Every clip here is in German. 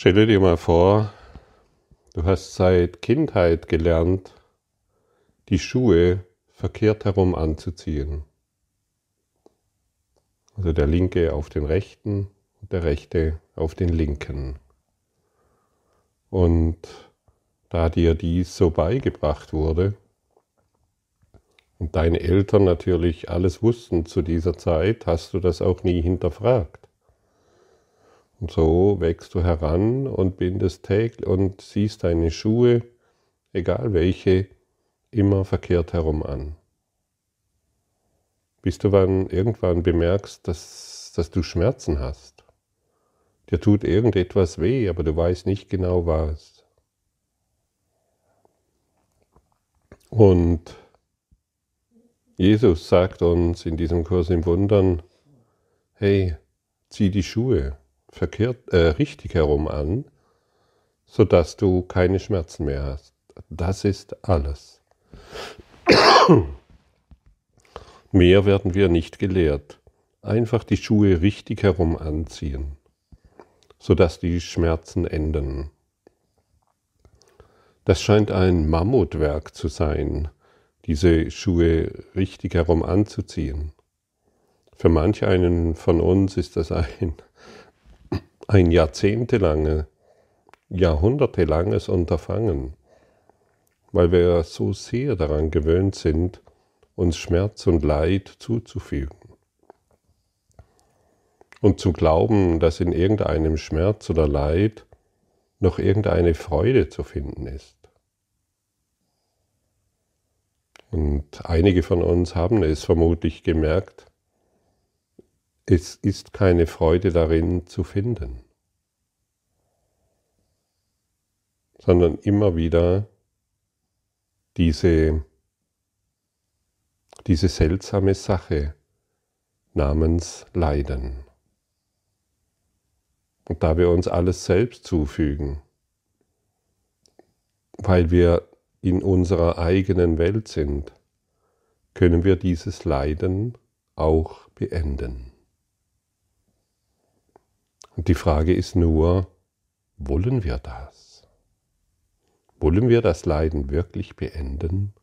Stelle dir mal vor, du hast seit Kindheit gelernt, die Schuhe verkehrt herum anzuziehen. Also der linke auf den rechten und der rechte auf den linken. Und da dir dies so beigebracht wurde und deine Eltern natürlich alles wussten zu dieser Zeit, hast du das auch nie hinterfragt. Und so wächst du heran und bindest täglich und siehst deine Schuhe, egal welche, immer verkehrt herum an. Bis du dann irgendwann bemerkst, dass, dass du Schmerzen hast. Dir tut irgendetwas weh, aber du weißt nicht genau was. Und Jesus sagt uns in diesem Kurs im Wundern, hey, zieh die Schuhe, verkehrt, äh, richtig herum an, sodass du keine Schmerzen mehr hast. Das ist alles. mehr werden wir nicht gelehrt. Einfach die Schuhe richtig herum anziehen, sodass die Schmerzen enden. Das scheint ein Mammutwerk zu sein, diese Schuhe richtig herum anzuziehen. Für manch einen von uns ist das ein ein jahrzehntelange, jahrhundertelanges Unterfangen, weil wir so sehr daran gewöhnt sind, uns Schmerz und Leid zuzufügen. Und zu glauben, dass in irgendeinem Schmerz oder Leid noch irgendeine Freude zu finden ist. Und einige von uns haben es vermutlich gemerkt, es ist keine Freude darin zu finden, sondern immer wieder diese, diese seltsame Sache namens Leiden. Und da wir uns alles selbst zufügen, weil wir in unserer eigenen Welt sind, können wir dieses Leiden auch beenden. Die Frage ist nur, wollen wir das? Wollen wir das Leiden wirklich beenden?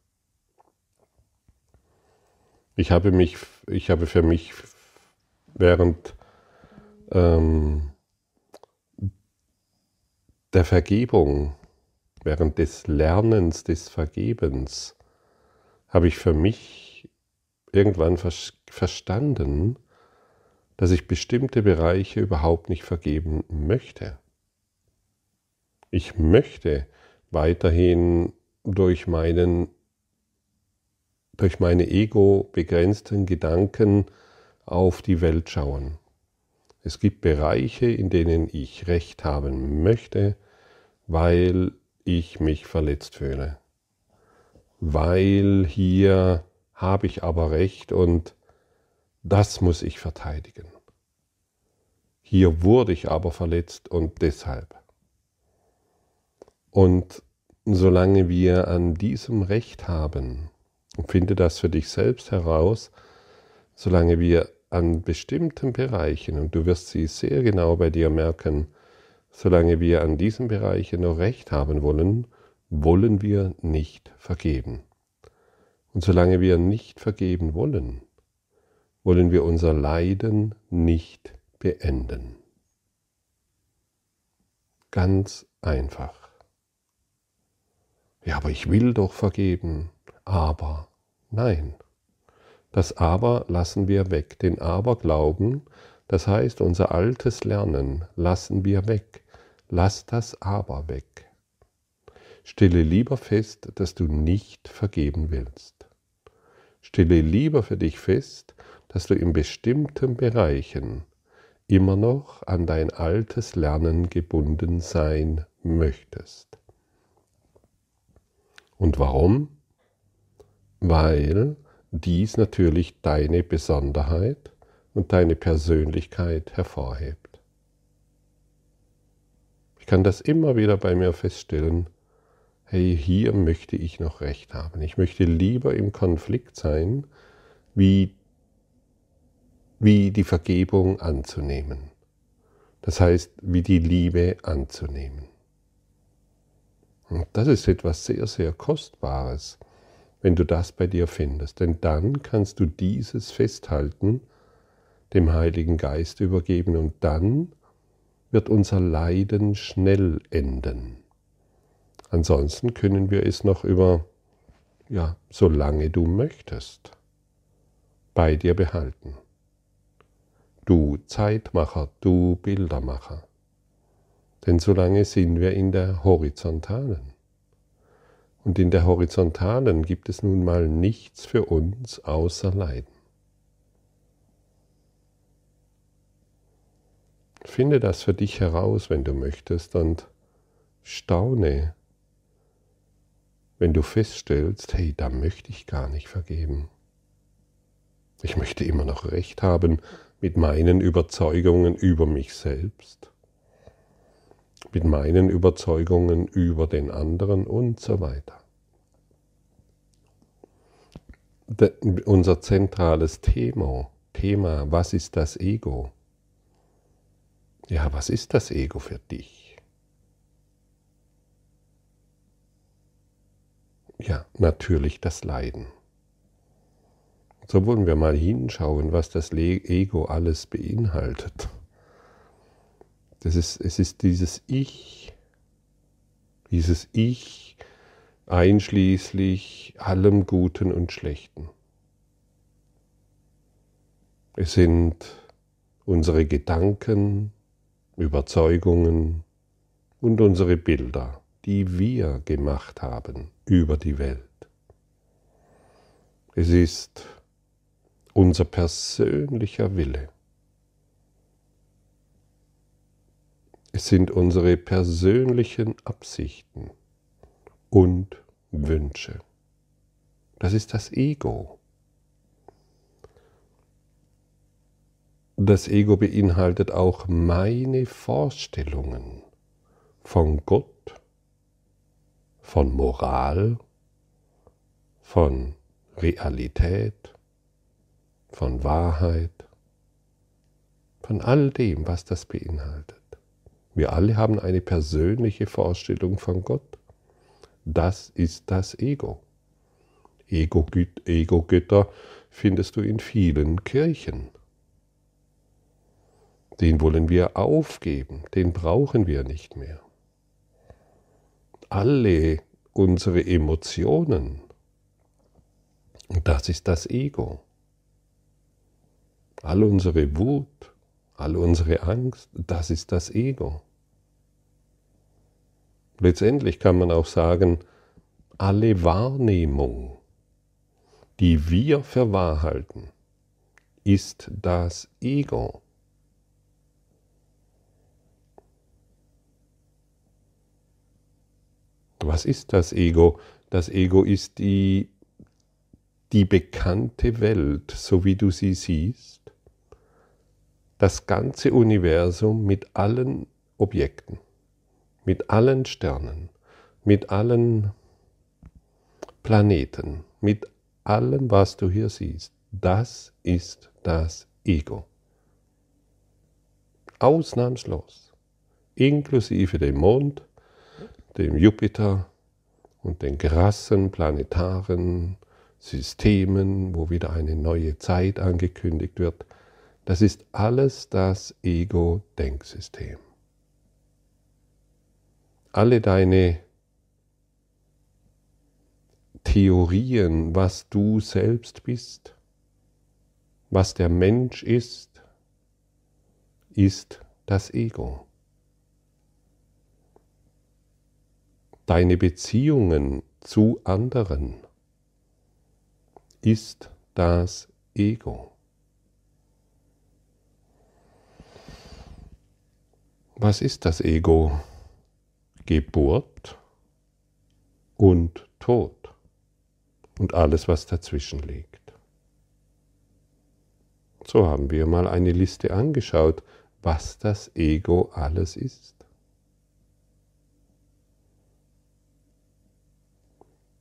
Ich habe, mich, ich habe für mich während ähm, der Vergebung, während des Lernens, des Vergebens, habe ich für mich irgendwann verstanden, dass ich bestimmte Bereiche überhaupt nicht vergeben möchte. Ich möchte weiterhin durch meinen durch meine ego begrenzten Gedanken auf die Welt schauen. Es gibt Bereiche, in denen ich Recht haben möchte, weil ich mich verletzt fühle. Weil hier habe ich aber Recht und das muss ich verteidigen. Hier wurde ich aber verletzt und deshalb. Und solange wir an diesem Recht haben, und finde das für dich selbst heraus, solange wir an bestimmten Bereichen, und du wirst sie sehr genau bei dir merken, solange wir an diesen Bereichen noch Recht haben wollen, wollen wir nicht vergeben. Und solange wir nicht vergeben wollen, wollen wir unser Leiden nicht beenden. Ganz einfach. Ja, aber ich will doch vergeben. Aber nein. Das Aber lassen wir weg. Den Aberglauben, das heißt unser altes Lernen, lassen wir weg. Lass das Aber weg. Stelle lieber fest, dass du nicht vergeben willst. Stelle lieber für dich fest, dass du in bestimmten Bereichen immer noch an dein altes Lernen gebunden sein möchtest. Und warum? Weil dies natürlich deine Besonderheit und deine Persönlichkeit hervorhebt. Ich kann das immer wieder bei mir feststellen, hey, hier möchte ich noch recht haben. Ich möchte lieber im Konflikt sein, wie wie die Vergebung anzunehmen. Das heißt, wie die Liebe anzunehmen. Und das ist etwas sehr, sehr Kostbares, wenn du das bei dir findest. Denn dann kannst du dieses festhalten, dem Heiligen Geist übergeben und dann wird unser Leiden schnell enden. Ansonsten können wir es noch über, ja, solange du möchtest, bei dir behalten. Du Zeitmacher, du Bildermacher. Denn solange sind wir in der horizontalen. Und in der horizontalen gibt es nun mal nichts für uns außer Leiden. Finde das für dich heraus, wenn du möchtest, und staune, wenn du feststellst, hey, da möchte ich gar nicht vergeben. Ich möchte immer noch recht haben mit meinen Überzeugungen über mich selbst mit meinen Überzeugungen über den anderen und so weiter. De, unser zentrales Thema, Thema, was ist das Ego? Ja, was ist das Ego für dich? Ja, natürlich das Leiden. So wollen wir mal hinschauen, was das Ego alles beinhaltet. Das ist, es ist dieses Ich, dieses Ich einschließlich allem Guten und Schlechten. Es sind unsere Gedanken, Überzeugungen und unsere Bilder, die wir gemacht haben über die Welt. Es ist unser persönlicher Wille. Es sind unsere persönlichen Absichten und Wünsche. Das ist das Ego. Das Ego beinhaltet auch meine Vorstellungen von Gott, von Moral, von Realität, von Wahrheit, von all dem, was das beinhaltet. Wir alle haben eine persönliche Vorstellung von Gott. Das ist das Ego. Ego-Götter findest du in vielen Kirchen. Den wollen wir aufgeben, den brauchen wir nicht mehr. Alle unsere Emotionen, das ist das Ego. All unsere Wut, all unsere Angst, das ist das Ego. Letztendlich kann man auch sagen, alle Wahrnehmung, die wir für wahr halten, ist das Ego. Was ist das Ego? Das Ego ist die, die bekannte Welt, so wie du sie siehst, das ganze Universum mit allen Objekten mit allen Sternen, mit allen Planeten, mit allem, was du hier siehst. Das ist das Ego. Ausnahmslos. Inklusive dem Mond, dem Jupiter und den krassen planetaren Systemen, wo wieder eine neue Zeit angekündigt wird. Das ist alles das Ego-Denksystem alle deine Theorien, was du selbst bist, was der Mensch ist, ist das Ego. Deine Beziehungen zu anderen ist das Ego. Was ist das Ego? Geburt und Tod und alles, was dazwischen liegt. So haben wir mal eine Liste angeschaut, was das Ego alles ist.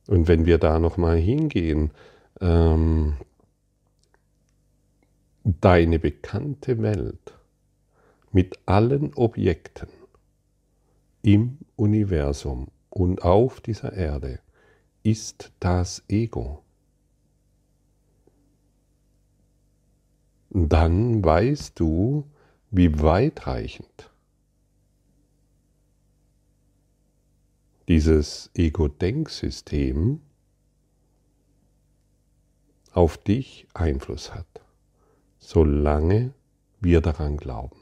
Und wenn wir da nochmal hingehen, ähm, deine bekannte Welt, mit allen Objekten im Universum und auf dieser Erde ist das Ego. Dann weißt du, wie weitreichend dieses Ego-Denksystem auf dich Einfluss hat, solange wir daran glauben.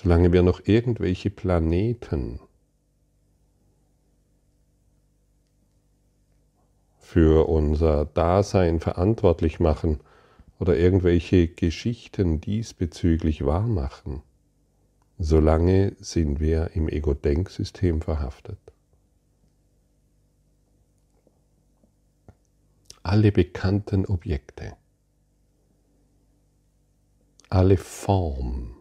Solange wir noch irgendwelche Planeten für unser Dasein verantwortlich machen oder irgendwelche Geschichten diesbezüglich wahrmachen, solange sind wir im Ego-Denksystem verhaftet. Alle bekannten Objekte, alle Form,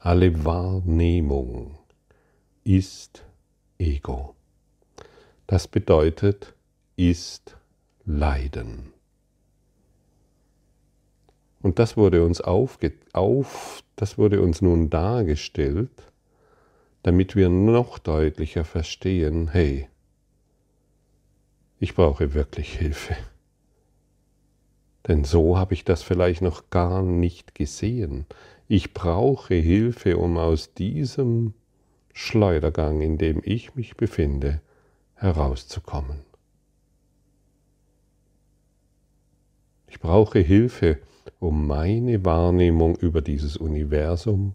alle Wahrnehmung ist Ego. Das bedeutet, ist Leiden. Und das wurde uns aufge auf, das wurde uns nun dargestellt, damit wir noch deutlicher verstehen, hey, ich brauche wirklich Hilfe. Denn so habe ich das vielleicht noch gar nicht gesehen. Ich brauche Hilfe, um aus diesem Schleudergang, in dem ich mich befinde, herauszukommen. Ich brauche Hilfe, um meine Wahrnehmung über dieses Universum,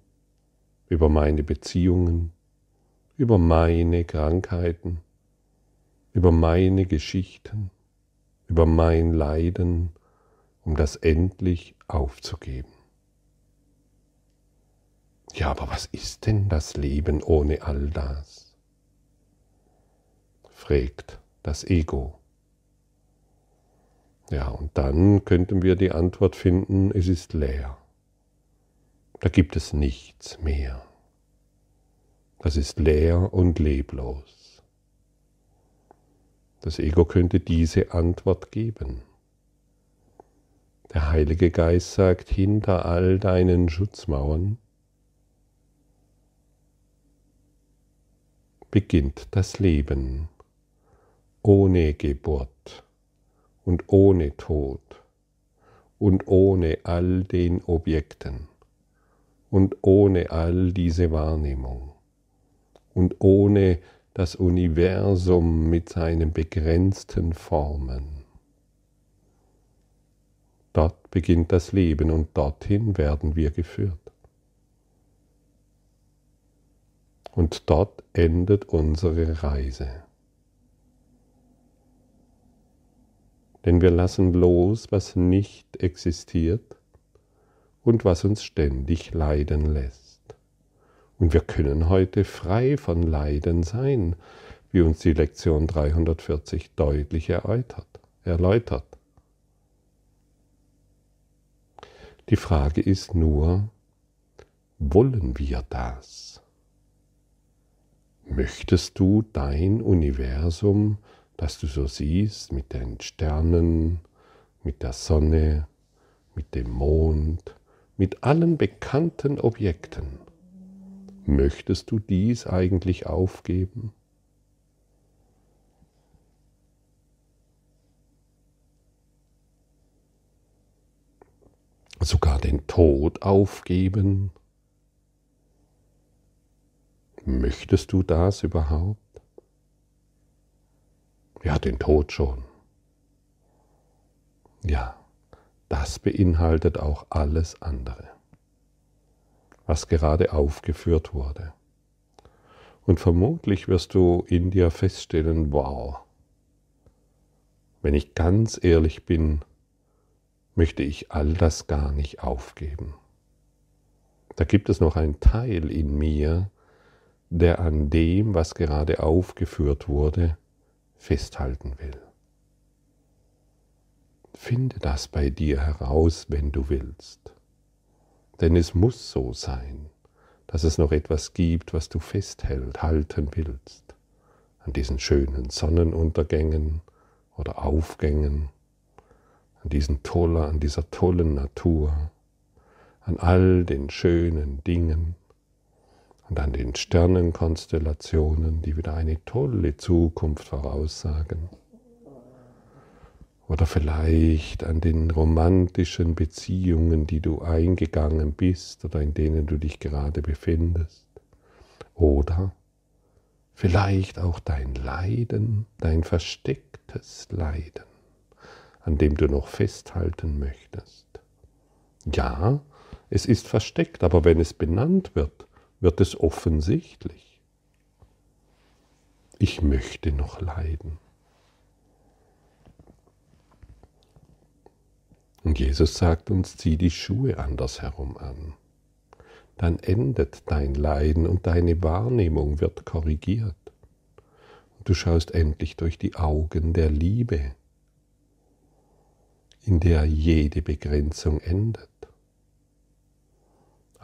über meine Beziehungen, über meine Krankheiten, über meine Geschichten, über mein Leiden, um das endlich aufzugeben. Ja, aber was ist denn das Leben ohne all das? fragt das Ego. Ja, und dann könnten wir die Antwort finden, es ist leer. Da gibt es nichts mehr. Das ist leer und leblos. Das Ego könnte diese Antwort geben. Der Heilige Geist sagt, hinter all deinen Schutzmauern beginnt das Leben ohne Geburt und ohne Tod und ohne all den Objekten und ohne all diese Wahrnehmung und ohne das Universum mit seinen begrenzten Formen. Dort beginnt das Leben und dorthin werden wir geführt. Und dort endet unsere Reise. denn wir lassen los, was nicht existiert und was uns ständig leiden lässt. Und wir können heute frei von Leiden sein, wie uns die Lektion 340 deutlich erläutert. erläutert. Die Frage ist nur, wollen wir das? Möchtest du dein Universum das du so siehst mit den Sternen, mit der Sonne, mit dem Mond, mit allen bekannten Objekten. Möchtest du dies eigentlich aufgeben? Sogar den Tod aufgeben? Möchtest du das überhaupt? Ja, den Tod schon. Ja, das beinhaltet auch alles andere, was gerade aufgeführt wurde. Und vermutlich wirst du in dir feststellen, wow, wenn ich ganz ehrlich bin, möchte ich all das gar nicht aufgeben. Da gibt es noch einen Teil in mir, der an dem, was gerade aufgeführt wurde, festhalten will. Finde das bei dir heraus, wenn du willst. Denn es muss so sein, dass es noch etwas gibt, was du festhalten willst. An diesen schönen Sonnenuntergängen oder Aufgängen, an, diesen toller, an dieser tollen Natur, an all den schönen Dingen und an den Sternenkonstellationen, die wieder eine tolle Zukunft voraussagen. Oder vielleicht an den romantischen Beziehungen, die du eingegangen bist oder in denen du dich gerade befindest. Oder vielleicht auch dein Leiden, dein verstecktes Leiden, an dem du noch festhalten möchtest. Ja, es ist versteckt, aber wenn es benannt wird, wird es offensichtlich. Ich möchte noch leiden. Und Jesus sagt uns, zieh die Schuhe andersherum an. Dann endet dein Leiden und deine Wahrnehmung wird korrigiert. Und du schaust endlich durch die Augen der Liebe, in der jede Begrenzung endet.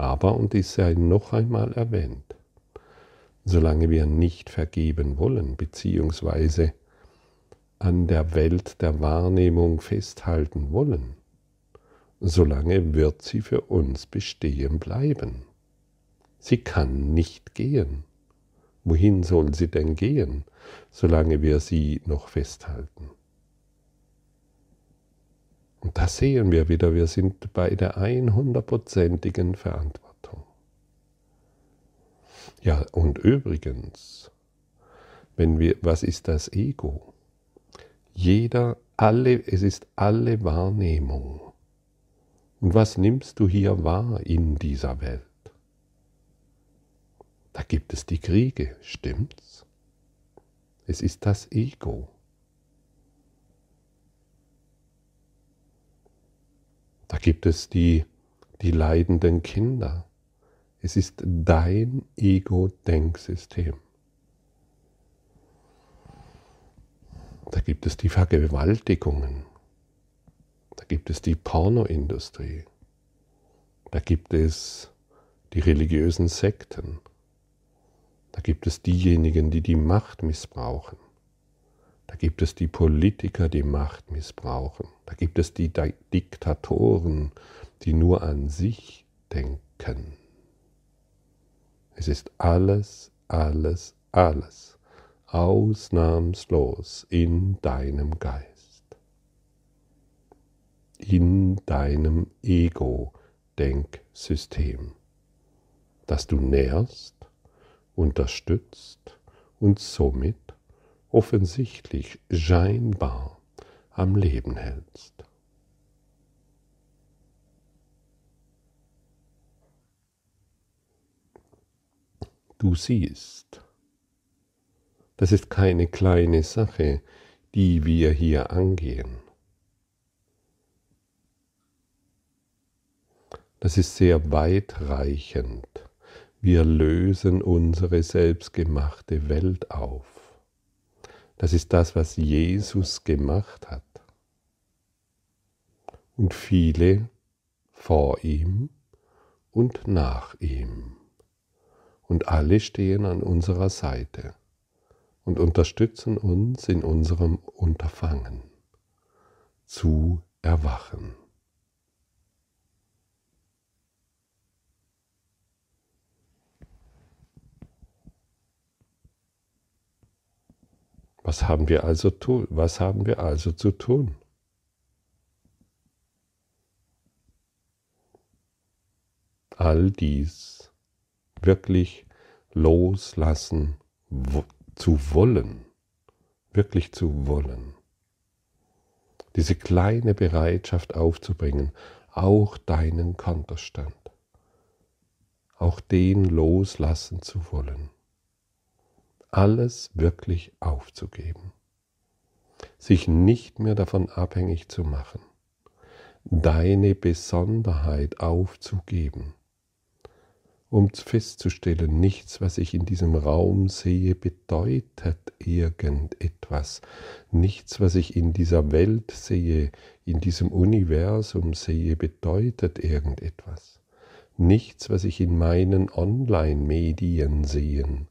Aber, und dies sei noch einmal erwähnt, solange wir nicht vergeben wollen, beziehungsweise an der Welt der Wahrnehmung festhalten wollen, solange wird sie für uns bestehen bleiben. Sie kann nicht gehen. Wohin soll sie denn gehen, solange wir sie noch festhalten? Und da sehen wir wieder, wir sind bei der 100%igen Verantwortung. Ja, und übrigens, wenn wir, was ist das Ego? Jeder, alle, es ist alle Wahrnehmung. Und was nimmst du hier wahr in dieser Welt? Da gibt es die Kriege, stimmt's? Es ist das Ego. Da gibt es die, die leidenden Kinder. Es ist dein Ego-Denksystem. Da gibt es die Vergewaltigungen. Da gibt es die Pornoindustrie. Da gibt es die religiösen Sekten. Da gibt es diejenigen, die die Macht missbrauchen. Da gibt es die Politiker, die Macht missbrauchen. Da gibt es die Diktatoren, die nur an sich denken. Es ist alles, alles, alles ausnahmslos in deinem Geist in deinem Ego-Denksystem, das du nährst, unterstützt und somit offensichtlich scheinbar am Leben hältst. Du siehst, das ist keine kleine Sache, die wir hier angehen. Das ist sehr weitreichend. Wir lösen unsere selbstgemachte Welt auf. Das ist das, was Jesus gemacht hat. Und viele vor ihm und nach ihm. Und alle stehen an unserer Seite und unterstützen uns in unserem Unterfangen zu erwachen. Was haben wir also tun? Was haben wir also zu tun? All dies wirklich loslassen zu wollen, wirklich zu wollen. Diese kleine Bereitschaft aufzubringen, auch deinen Kontostand, auch den loslassen zu wollen alles wirklich aufzugeben, sich nicht mehr davon abhängig zu machen, deine Besonderheit aufzugeben, um festzustellen, nichts, was ich in diesem Raum sehe, bedeutet irgendetwas. Nichts, was ich in dieser Welt sehe, in diesem Universum sehe, bedeutet irgendetwas. Nichts, was ich in meinen Online-Medien sehe,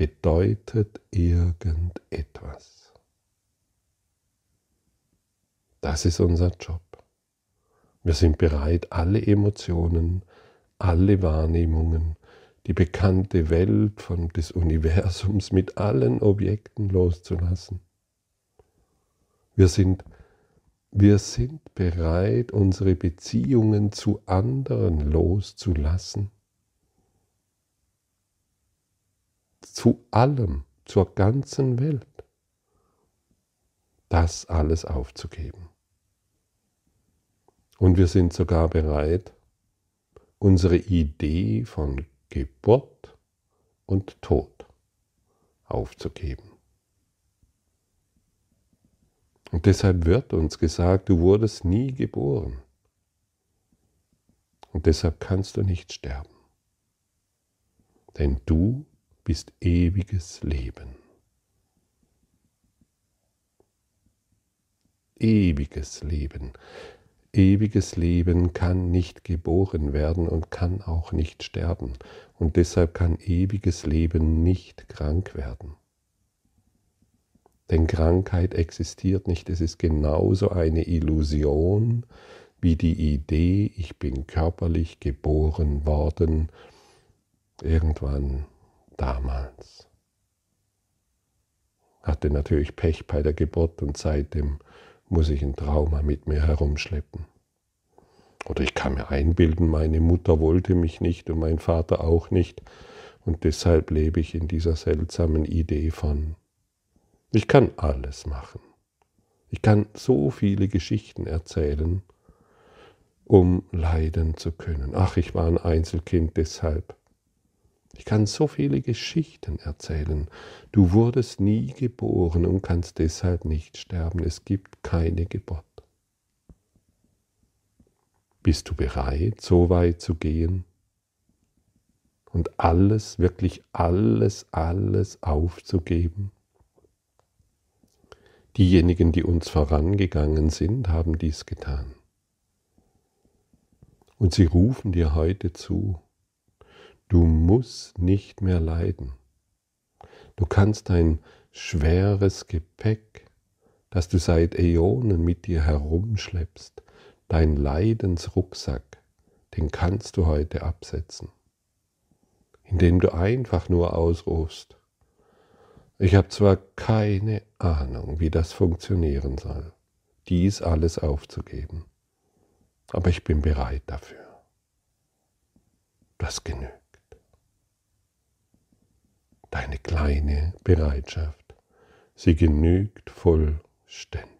bedeutet irgendetwas. Das ist unser Job. Wir sind bereit, alle Emotionen, alle Wahrnehmungen, die bekannte Welt von des Universums mit allen Objekten loszulassen. Wir sind, wir sind bereit, unsere Beziehungen zu anderen loszulassen. Zu allem, zur ganzen Welt. Das alles aufzugeben. Und wir sind sogar bereit, unsere Idee von Geburt und Tod aufzugeben. Und deshalb wird uns gesagt, du wurdest nie geboren. Und deshalb kannst du nicht sterben. Denn du bist ewiges Leben. Ewiges Leben. Ewiges Leben kann nicht geboren werden und kann auch nicht sterben. Und deshalb kann ewiges Leben nicht krank werden. Denn Krankheit existiert nicht. Es ist genauso eine Illusion wie die Idee, ich bin körperlich geboren worden, irgendwann damals. Hatte natürlich Pech bei der Geburt und seitdem muss ich ein Trauma mit mir herumschleppen. Oder ich kann mir einbilden, meine Mutter wollte mich nicht und mein Vater auch nicht, und deshalb lebe ich in dieser seltsamen Idee von, ich kann alles machen. Ich kann so viele Geschichten erzählen, um leiden zu können. Ach, ich war ein Einzelkind deshalb. Ich kann so viele Geschichten erzählen. Du wurdest nie geboren und kannst deshalb nicht sterben. Es gibt keine Geburt. Bist du bereit, so weit zu gehen und alles, wirklich alles, alles aufzugeben? Diejenigen, die uns vorangegangen sind, haben dies getan. Und sie rufen dir heute zu, Du musst nicht mehr leiden. Du kannst dein schweres Gepäck, das du seit Äonen mit dir herumschleppst, dein Leidensrucksack, den kannst du heute absetzen, indem du einfach nur ausrufst. Ich habe zwar keine Ahnung, wie das funktionieren soll, dies alles aufzugeben, aber ich bin bereit dafür. Das genügt deine kleine Bereitschaft. Sie genügt vollständig.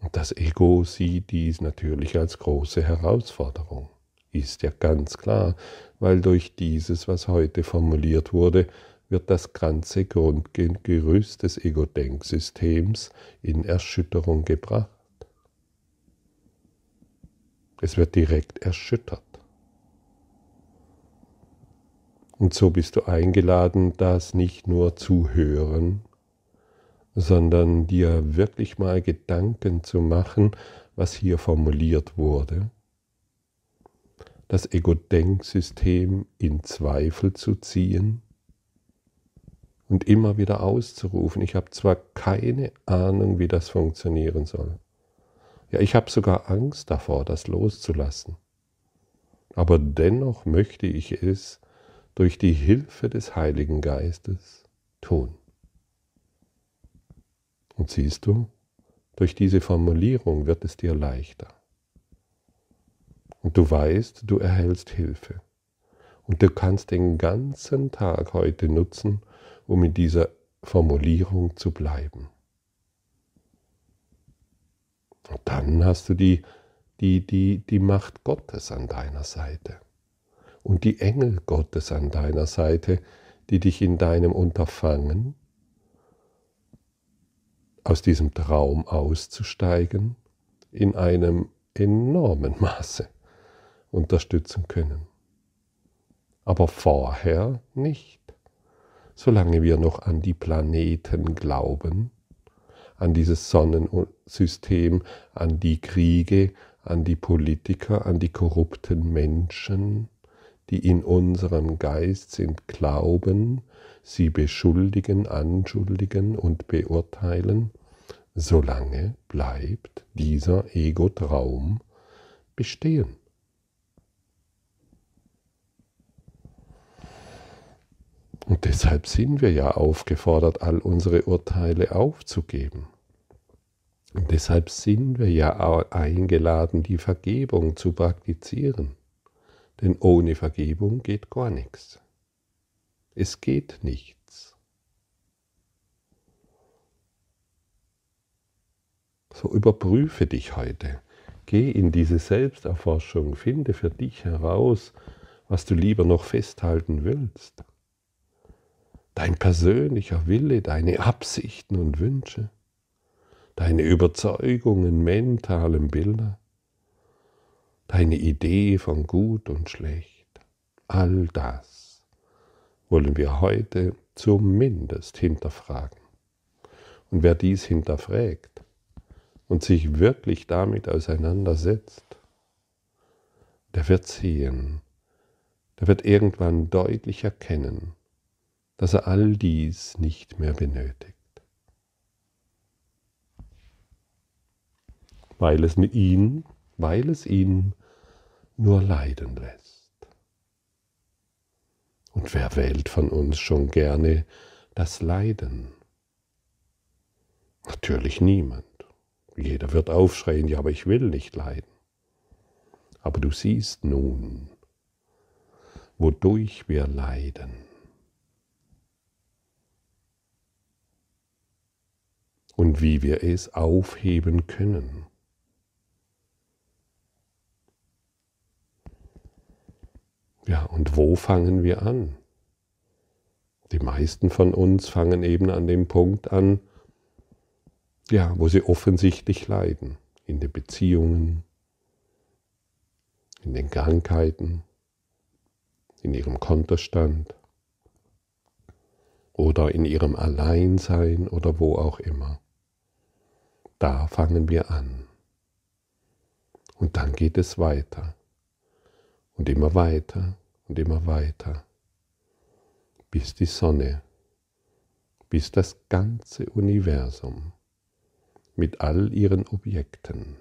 Und das Ego sieht dies natürlich als große Herausforderung. Ist ja ganz klar, weil durch dieses, was heute formuliert wurde, wird das ganze Grundgerüst des Ego-Denksystems in Erschütterung gebracht. Es wird direkt erschüttert. Und so bist du eingeladen, das nicht nur zu hören, sondern dir wirklich mal Gedanken zu machen, was hier formuliert wurde, das Ego-Denksystem in Zweifel zu ziehen und immer wieder auszurufen, ich habe zwar keine Ahnung, wie das funktionieren soll. Ja, ich habe sogar Angst davor, das loszulassen. Aber dennoch möchte ich es durch die Hilfe des Heiligen Geistes tun. Und siehst du, durch diese Formulierung wird es dir leichter. Und du weißt, du erhältst Hilfe. Und du kannst den ganzen Tag heute nutzen, um in dieser Formulierung zu bleiben. Und dann hast du die, die, die, die Macht Gottes an deiner Seite und die Engel Gottes an deiner Seite, die dich in deinem Unterfangen aus diesem Traum auszusteigen in einem enormen Maße unterstützen können. Aber vorher nicht, solange wir noch an die Planeten glauben, an dieses Sonnensystem, an die Kriege, an die Politiker, an die korrupten Menschen, die in unserem Geist sind, glauben, sie beschuldigen, anschuldigen und beurteilen, solange bleibt dieser Ego-Traum bestehen. Und deshalb sind wir ja aufgefordert, all unsere Urteile aufzugeben. Und deshalb sind wir ja eingeladen, die Vergebung zu praktizieren. Denn ohne Vergebung geht gar nichts. Es geht nichts. So überprüfe dich heute. Geh in diese Selbsterforschung, finde für dich heraus, was du lieber noch festhalten willst. Dein persönlicher Wille, deine Absichten und Wünsche, deine Überzeugungen, mentalen Bilder, deine Idee von gut und schlecht, all das wollen wir heute zumindest hinterfragen. Und wer dies hinterfragt und sich wirklich damit auseinandersetzt, der wird sehen, der wird irgendwann deutlich erkennen, dass er all dies nicht mehr benötigt. Weil es ihm, weil es ihn nur leiden lässt. Und wer wählt von uns schon gerne das Leiden? Natürlich niemand. Jeder wird aufschreien, ja, aber ich will nicht leiden. Aber du siehst nun, wodurch wir leiden. Und wie wir es aufheben können. Ja, und wo fangen wir an? Die meisten von uns fangen eben an dem Punkt an, ja, wo sie offensichtlich leiden, in den Beziehungen, in den Krankheiten, in ihrem Kontostand oder in ihrem Alleinsein oder wo auch immer. Da fangen wir an. Und dann geht es weiter und immer weiter und immer weiter, bis die Sonne, bis das ganze Universum mit all ihren Objekten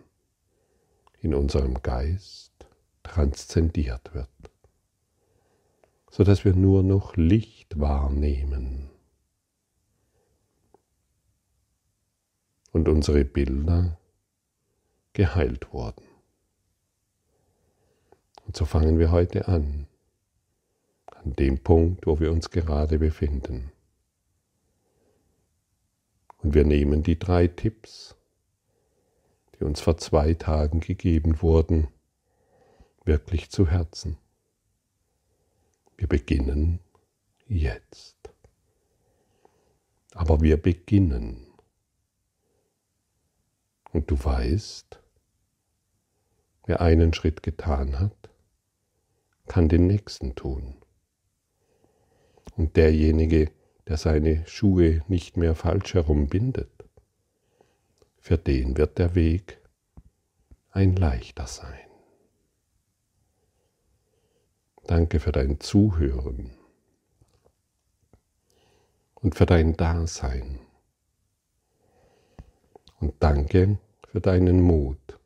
in unserem Geist transzendiert wird, sodass wir nur noch Licht wahrnehmen. Und unsere Bilder geheilt wurden. Und so fangen wir heute an, an dem Punkt, wo wir uns gerade befinden. Und wir nehmen die drei Tipps, die uns vor zwei Tagen gegeben wurden, wirklich zu Herzen. Wir beginnen jetzt. Aber wir beginnen. Und du weißt, wer einen Schritt getan hat, kann den nächsten tun. Und derjenige, der seine Schuhe nicht mehr falsch herum bindet, für den wird der Weg ein leichter sein. Danke für dein Zuhören und für dein Dasein. Und danke für deinen Mut,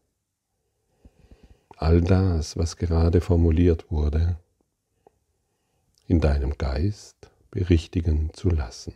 all das, was gerade formuliert wurde, in deinem Geist berichtigen zu lassen.